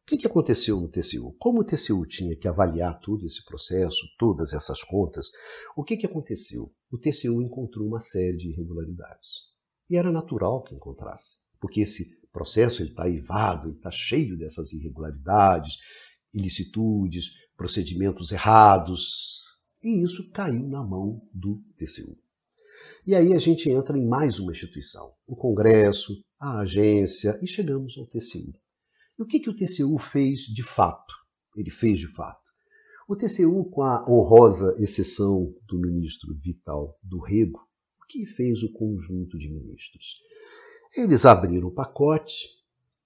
O que, que aconteceu no TCU? Como o TCU tinha que avaliar todo esse processo, todas essas contas, o que, que aconteceu? O TCU encontrou uma série de irregularidades. E era natural que encontrasse, porque esse processo está aivado, está cheio dessas irregularidades, ilicitudes, procedimentos errados, e isso caiu na mão do TCU. E aí a gente entra em mais uma instituição, o Congresso, a agência, e chegamos ao TCU. E o que, que o TCU fez de fato? Ele fez de fato. O TCU, com a honrosa exceção do ministro Vital do Rego, o que fez o conjunto de ministros? Eles abriram o pacote,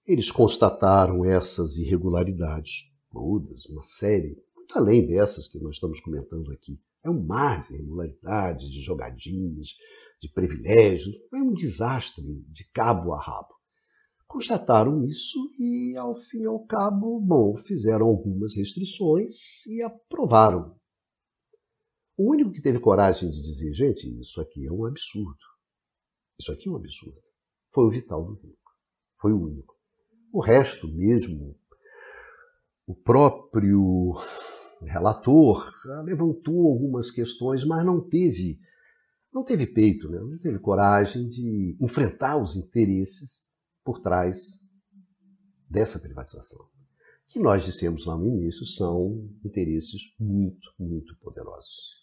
eles constataram essas irregularidades todas, uma série, muito além dessas que nós estamos comentando aqui. É um mar de irregularidades, de jogadinhas, de privilégios, é um desastre de cabo a rabo. Constataram isso e, ao fim e ao cabo, bom, fizeram algumas restrições e aprovaram. O único que teve coragem de dizer, gente, isso aqui é um absurdo. Isso aqui é um absurdo. Foi o Vital do Rico. Foi o único. O resto mesmo, o próprio relator levantou algumas questões, mas não teve, não teve peito, né? não teve coragem de enfrentar os interesses por trás dessa privatização, que nós dissemos lá no início são interesses muito, muito poderosos.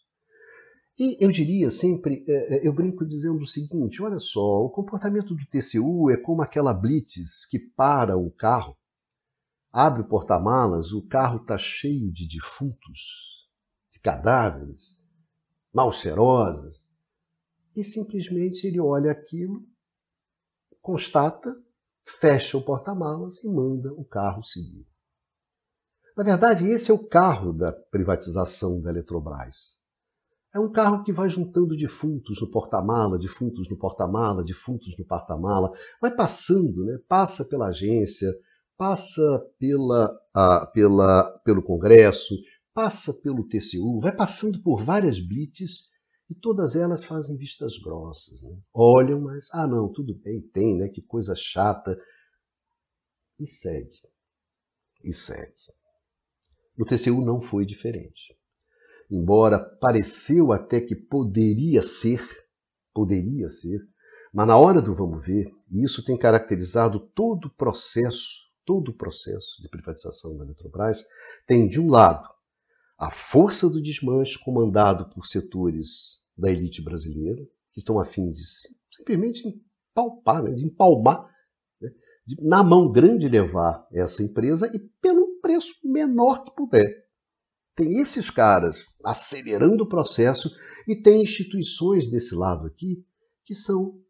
E eu diria sempre, é, é, eu brinco dizendo o seguinte: olha só, o comportamento do TCU é como aquela blitz que para o carro, abre o porta-malas, o carro está cheio de defuntos, de cadáveres, mal cheirosos, e simplesmente ele olha aquilo, constata fecha o porta-malas e manda o carro seguir. Na verdade, esse é o carro da privatização da Eletrobras. É um carro que vai juntando defuntos no porta-mala, defuntos no porta-mala, defuntos no porta-mala, vai passando, né? passa pela agência, passa pela, pela, pelo Congresso, passa pelo TCU, vai passando por várias blitz e todas elas fazem vistas grossas. Né? Olham, mas, ah, não, tudo bem, tem, né? Que coisa chata. E segue. E segue. No TCU não foi diferente. Embora pareceu até que poderia ser, poderia ser, mas na hora do vamos ver, e isso tem caracterizado todo o processo, todo o processo de privatização da Eletrobras, tem de um lado a força do desmanche comandado por setores da elite brasileira, que estão a fim de simplesmente empalpar, né, de empalmar, né, de, na mão grande levar essa empresa e pelo preço menor que puder. Tem esses caras acelerando o processo e tem instituições desse lado aqui que são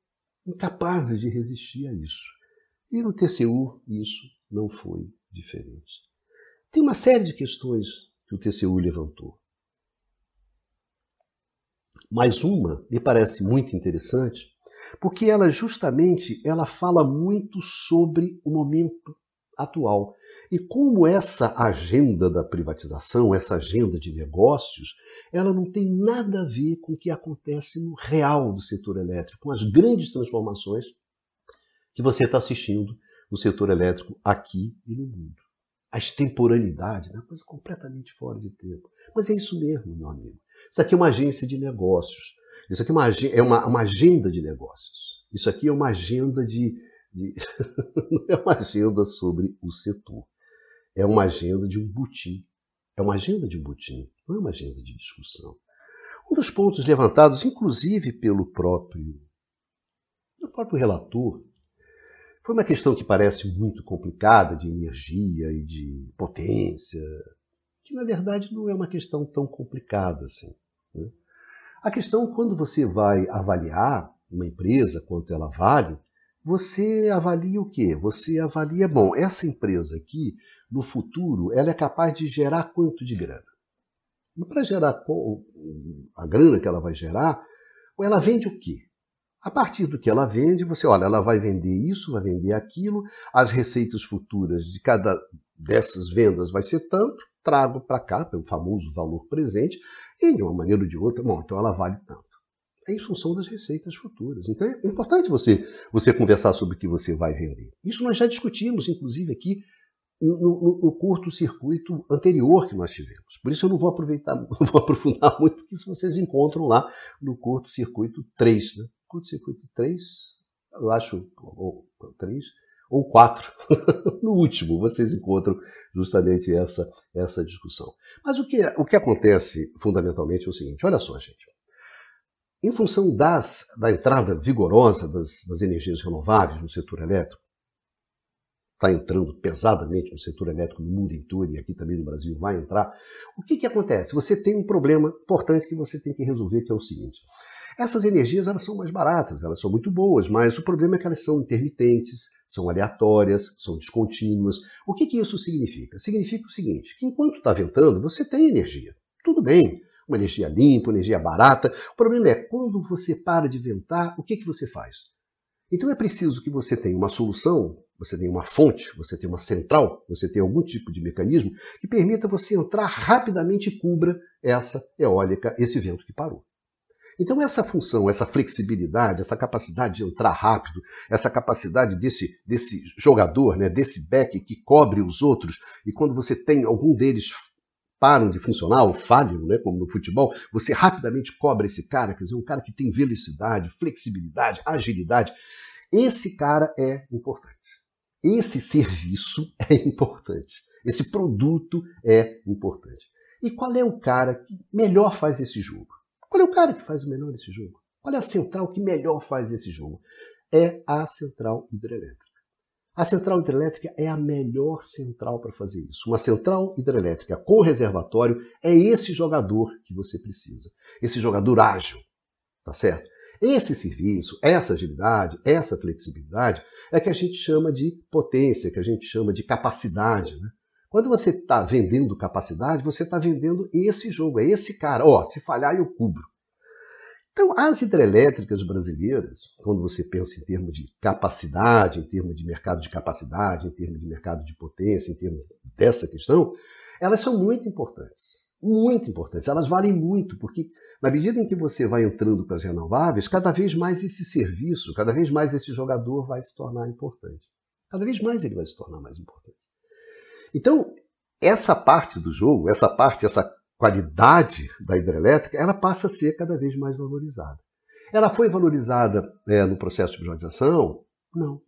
incapazes de resistir a isso. E no TCU isso não foi diferente. Tem uma série de questões que o TCU levantou. Mas uma me parece muito interessante, porque ela justamente ela fala muito sobre o momento atual e como essa agenda da privatização, essa agenda de negócios, ela não tem nada a ver com o que acontece no real do setor elétrico, com as grandes transformações que você está assistindo no setor elétrico aqui e no mundo a extemporaneidade, né? coisa completamente fora de tempo. Mas é isso mesmo, meu amigo. Isso aqui é uma agência de negócios. Isso aqui é uma, é uma, uma agenda de negócios. Isso aqui é uma agenda de. de... não é uma agenda sobre o setor. É uma agenda de um butim. É uma agenda de um butim, não é uma agenda de discussão. Um dos pontos levantados, inclusive pelo próprio, pelo próprio relator, foi uma questão que parece muito complicada de energia e de potência, que na verdade não é uma questão tão complicada assim. Né? A questão, quando você vai avaliar uma empresa, quanto ela vale, você avalia o quê? Você avalia, bom, essa empresa aqui, no futuro, ela é capaz de gerar quanto de grana? E para gerar a grana que ela vai gerar, ela vende o quê? A partir do que ela vende, você olha, ela vai vender isso, vai vender aquilo, as receitas futuras de cada dessas vendas vai ser tanto, trago para cá, pelo famoso valor presente, e de uma maneira ou de outra, bom, então ela vale tanto. É em função das receitas futuras. Então é importante você, você conversar sobre o que você vai vender. Isso nós já discutimos, inclusive, aqui no, no, no curto-circuito anterior que nós tivemos. Por isso eu não vou aproveitar, não vou aprofundar muito, porque isso vocês encontram lá no curto-circuito 3. Né? Curto-circuito 3, eu acho, ou 3, ou 4. no último, vocês encontram justamente essa, essa discussão. Mas o que, o que acontece fundamentalmente é o seguinte: olha só, gente. Em função das, da entrada vigorosa das, das energias renováveis no setor elétrico, está entrando pesadamente no setor elétrico no mundo inteiro e aqui também no Brasil vai entrar. O que, que acontece? Você tem um problema importante que você tem que resolver, que é o seguinte. Essas energias elas são mais baratas, elas são muito boas, mas o problema é que elas são intermitentes, são aleatórias, são descontínuas. O que, que isso significa? Significa o seguinte, que enquanto está ventando, você tem energia. Tudo bem, uma energia limpa, uma energia barata. O problema é quando você para de ventar, o que, que você faz? Então é preciso que você tenha uma solução, você tenha uma fonte, você tenha uma central, você tenha algum tipo de mecanismo que permita você entrar rapidamente e cubra essa eólica, esse vento que parou. Então essa função, essa flexibilidade, essa capacidade de entrar rápido, essa capacidade desse, desse jogador, né, desse back que cobre os outros, e quando você tem algum deles param de funcionar ou falham, né, como no futebol, você rapidamente cobra esse cara, quer dizer, um cara que tem velocidade, flexibilidade, agilidade. Esse cara é importante. Esse serviço é importante. Esse produto é importante. E qual é o cara que melhor faz esse jogo? Qual é o cara que faz melhor esse jogo? Qual é a central que melhor faz esse jogo? É a central hidrelétrica. A central hidrelétrica é a melhor central para fazer isso. Uma central hidrelétrica com reservatório é esse jogador que você precisa. Esse jogador ágil, tá certo? Esse serviço, essa agilidade, essa flexibilidade é que a gente chama de potência, que a gente chama de capacidade. Né? Quando você está vendendo capacidade, você está vendendo esse jogo, é esse cara. Ó, se falhar eu cubro. Então, as hidrelétricas brasileiras, quando você pensa em termos de capacidade, em termos de mercado de capacidade, em termos de mercado de potência, em termos dessa questão, elas são muito importantes. Muito importantes. Elas valem muito, porque na medida em que você vai entrando para as renováveis, cada vez mais esse serviço, cada vez mais esse jogador vai se tornar importante. Cada vez mais ele vai se tornar mais importante. Então, essa parte do jogo, essa parte, essa qualidade da hidrelétrica, ela passa a ser cada vez mais valorizada. Ela foi valorizada é, no processo de privatização? Não.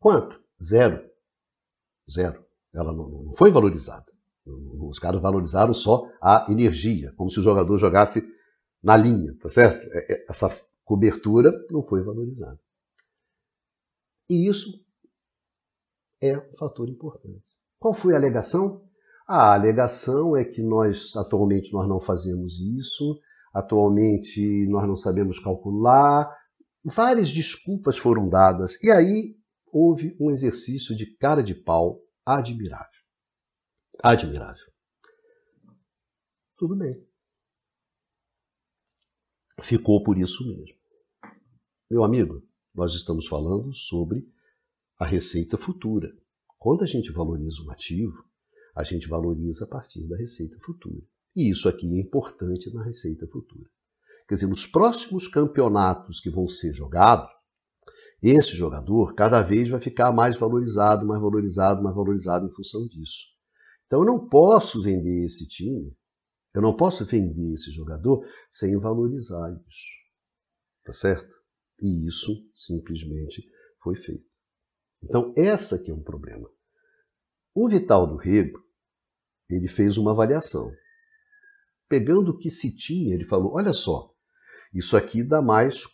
Quanto? Zero. Zero. Ela não, não foi valorizada. Os caras valorizaram só a energia, como se o jogador jogasse na linha, tá certo? É, é, essa cobertura não foi valorizada. E isso é um fator importante. Qual foi a alegação? A alegação é que nós atualmente nós não fazemos isso, atualmente nós não sabemos calcular. Várias desculpas foram dadas e aí houve um exercício de cara de pau admirável. Admirável. Tudo bem. Ficou por isso mesmo. Meu amigo, nós estamos falando sobre a receita futura. Quando a gente valoriza um ativo, a gente valoriza a partir da receita futura. E isso aqui é importante na receita futura. Quer dizer, nos próximos campeonatos que vão ser jogados, esse jogador cada vez vai ficar mais valorizado, mais valorizado, mais valorizado em função disso. Então eu não posso vender esse time, eu não posso vender esse jogador sem valorizar isso. Tá certo? E isso simplesmente foi feito. Então, essa que é um problema. O Vital do Rego, ele fez uma avaliação. Pegando o que se tinha, ele falou: olha só, isso aqui dá mais,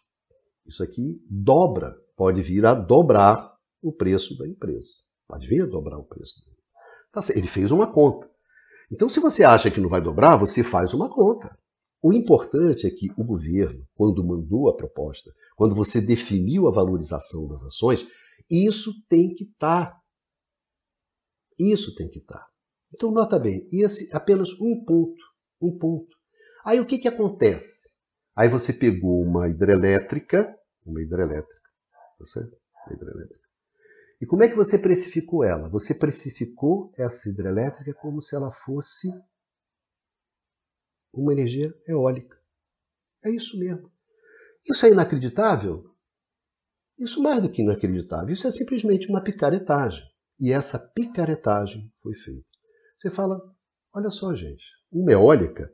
isso aqui dobra, pode vir a dobrar o preço da empresa. Pode vir a dobrar o preço. Tá ele fez uma conta. Então, se você acha que não vai dobrar, você faz uma conta. O importante é que o governo, quando mandou a proposta, quando você definiu a valorização das ações, isso tem que estar. Tá. Isso tem que estar. Tá. Então, nota bem, esse apenas um ponto. Um ponto. Aí o que, que acontece? Aí você pegou uma hidrelétrica, uma hidrelétrica, tá certo? Uma hidrelétrica. E como é que você precificou ela? Você precificou essa hidrelétrica como se ela fosse uma energia eólica. É isso mesmo. Isso é inacreditável? Isso mais do que inacreditável, isso é simplesmente uma picaretagem. E essa picaretagem foi feita. Você fala, olha só, gente, uma eólica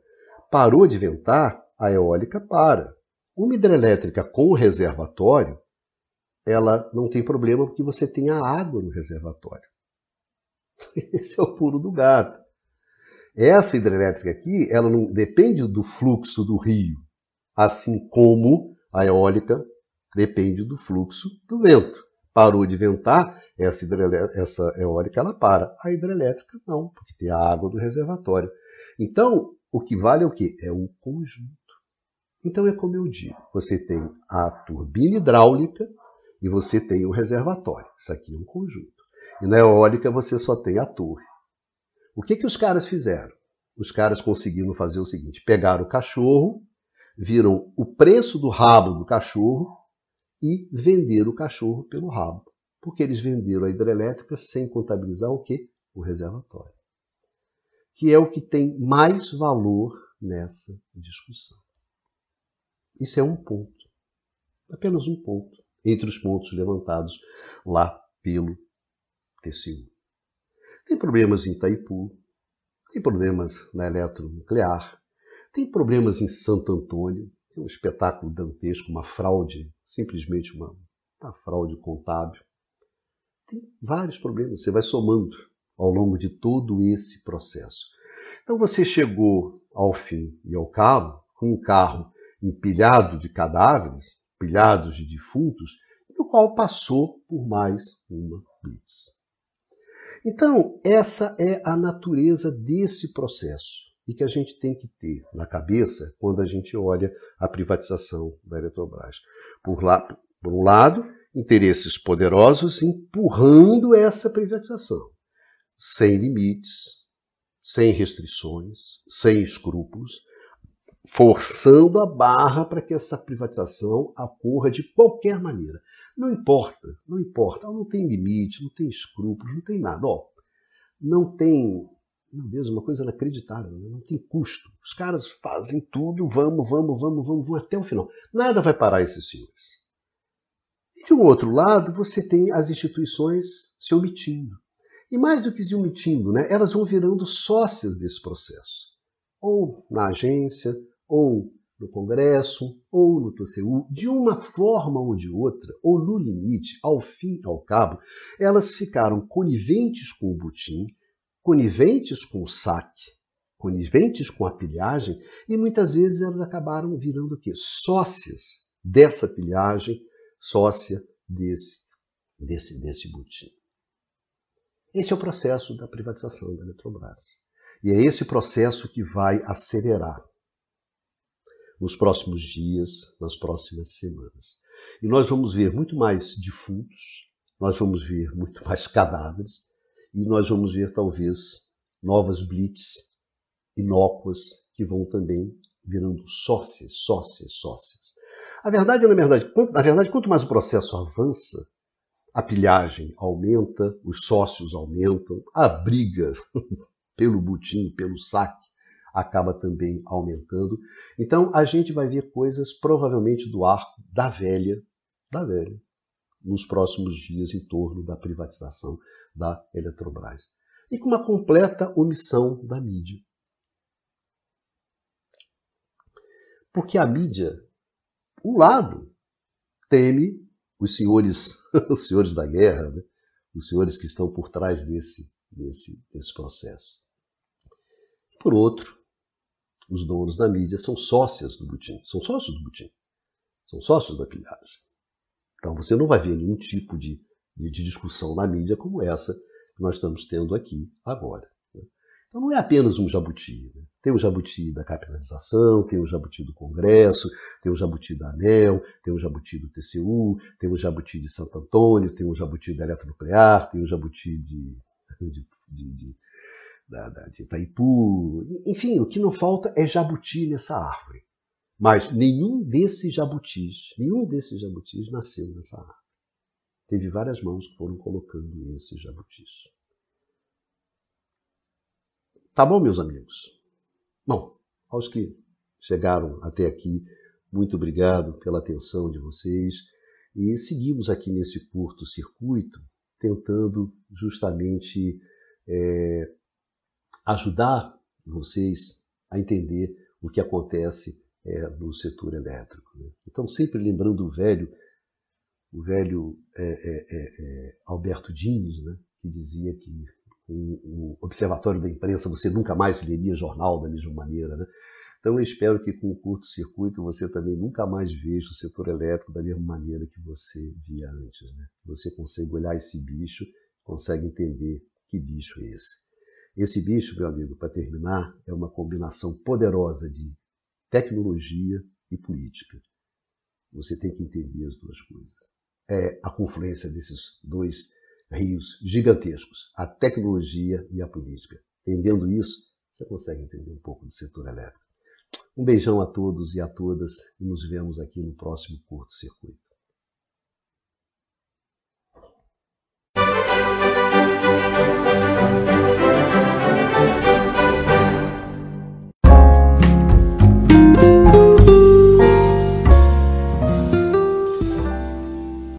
parou de ventar, a eólica para. Uma hidrelétrica com reservatório, ela não tem problema porque você tem a água no reservatório. Esse é o pulo do gato. Essa hidrelétrica aqui, ela não depende do fluxo do rio, assim como a eólica depende do fluxo do vento. Parou de ventar, essa, essa eólica ela para. A hidrelétrica não, porque tem a água do reservatório. Então, o que vale é o quê? É o conjunto. Então é como eu digo, você tem a turbina hidráulica e você tem o reservatório. Isso aqui é um conjunto. E na eólica você só tem a torre. O que, que os caras fizeram? Os caras conseguiram fazer o seguinte: pegaram o cachorro, viram o preço do rabo do cachorro e venderam o cachorro pelo rabo. Porque eles venderam a hidrelétrica sem contabilizar o que? O reservatório. Que é o que tem mais valor nessa discussão. Isso é um ponto. Apenas um ponto entre os pontos levantados lá pelo TCU. Tem problemas em Itaipu, tem problemas na eletronuclear, tem problemas em Santo Antônio, um espetáculo dantesco, uma fraude, simplesmente uma, uma fraude contábil. Tem vários problemas, você vai somando ao longo de todo esse processo. Então você chegou ao fim e ao cabo com um carro empilhado de cadáveres, empilhados de defuntos, e o qual passou por mais uma blitz. Então, essa é a natureza desse processo e que a gente tem que ter na cabeça quando a gente olha a privatização da Eletrobras. Por, lá, por um lado, interesses poderosos empurrando essa privatização, sem limites, sem restrições, sem escrúpulos, forçando a barra para que essa privatização ocorra de qualquer maneira. Não importa, não importa. Não tem limite, não tem escrúpulos, não tem nada. Ó, não tem, meu Deus, uma coisa inacreditável, né? não tem custo. Os caras fazem tudo, vamos, vamos, vamos, vamos, vamos até o final. Nada vai parar esses senhores. E de um outro lado, você tem as instituições se omitindo. E mais do que se omitindo, né, elas vão virando sócias desse processo. Ou na agência, ou no Congresso ou no TCU, de uma forma ou de outra, ou no limite, ao fim e ao cabo, elas ficaram coniventes com o butim, coniventes com o saque, coniventes com a pilhagem, e muitas vezes elas acabaram virando o quê? Sócias dessa pilhagem, sócia desse, desse, desse butim. Esse é o processo da privatização da Eletrobras. E é esse processo que vai acelerar nos próximos dias, nas próximas semanas. E nós vamos ver muito mais defuntos, nós vamos ver muito mais cadáveres e nós vamos ver talvez novas blitz inócuas que vão também virando sócias, sócias, sócias. A verdade, na verdade, na verdade, quanto mais o processo avança, a pilhagem aumenta, os sócios aumentam, a briga pelo butim, pelo saque, acaba também aumentando. Então a gente vai ver coisas provavelmente do arco da velha, da velha, nos próximos dias em torno da privatização da Eletrobras. E com uma completa omissão da mídia. Porque a mídia, um lado, teme os senhores, os senhores da guerra, né? os senhores que estão por trás desse, desse, desse processo. Por outro, os donos da mídia são sócios do Butim, são sócios do Butim, são sócios da pilhagem. Então você não vai ver nenhum tipo de, de, de discussão na mídia como essa que nós estamos tendo aqui agora. Né? Então não é apenas um jabuti. Né? Tem o jabuti da capitalização, tem o jabuti do Congresso, tem o jabuti da ANEL, tem o jabuti do TCU, tem o jabuti de Santo Antônio, tem o jabuti da eletronuclear, tem o jabuti de, de, de da, da, de Itaipu. Enfim, o que não falta é jabuti nessa árvore. Mas nenhum desses jabutis, nenhum desses jabutis nasceu nessa árvore. Teve várias mãos que foram colocando esses jabutis. Tá bom, meus amigos? Bom, aos que chegaram até aqui, muito obrigado pela atenção de vocês. E seguimos aqui nesse curto-circuito, tentando justamente é, ajudar vocês a entender o que acontece é, no setor elétrico. Né? Então, sempre lembrando o velho, o velho é, é, é, é Alberto Diniz, né, que dizia que com o observatório da imprensa você nunca mais leria jornal da mesma maneira. Né? Então eu espero que com o curto-circuito você também nunca mais veja o setor elétrico da mesma maneira que você via antes. Né? Você consegue olhar esse bicho, consegue entender que bicho é esse. Esse bicho, meu amigo, para terminar, é uma combinação poderosa de tecnologia e política. Você tem que entender as duas coisas. É a confluência desses dois rios gigantescos, a tecnologia e a política. Entendendo isso, você consegue entender um pouco do setor elétrico. Um beijão a todos e a todas e nos vemos aqui no próximo curto circuito.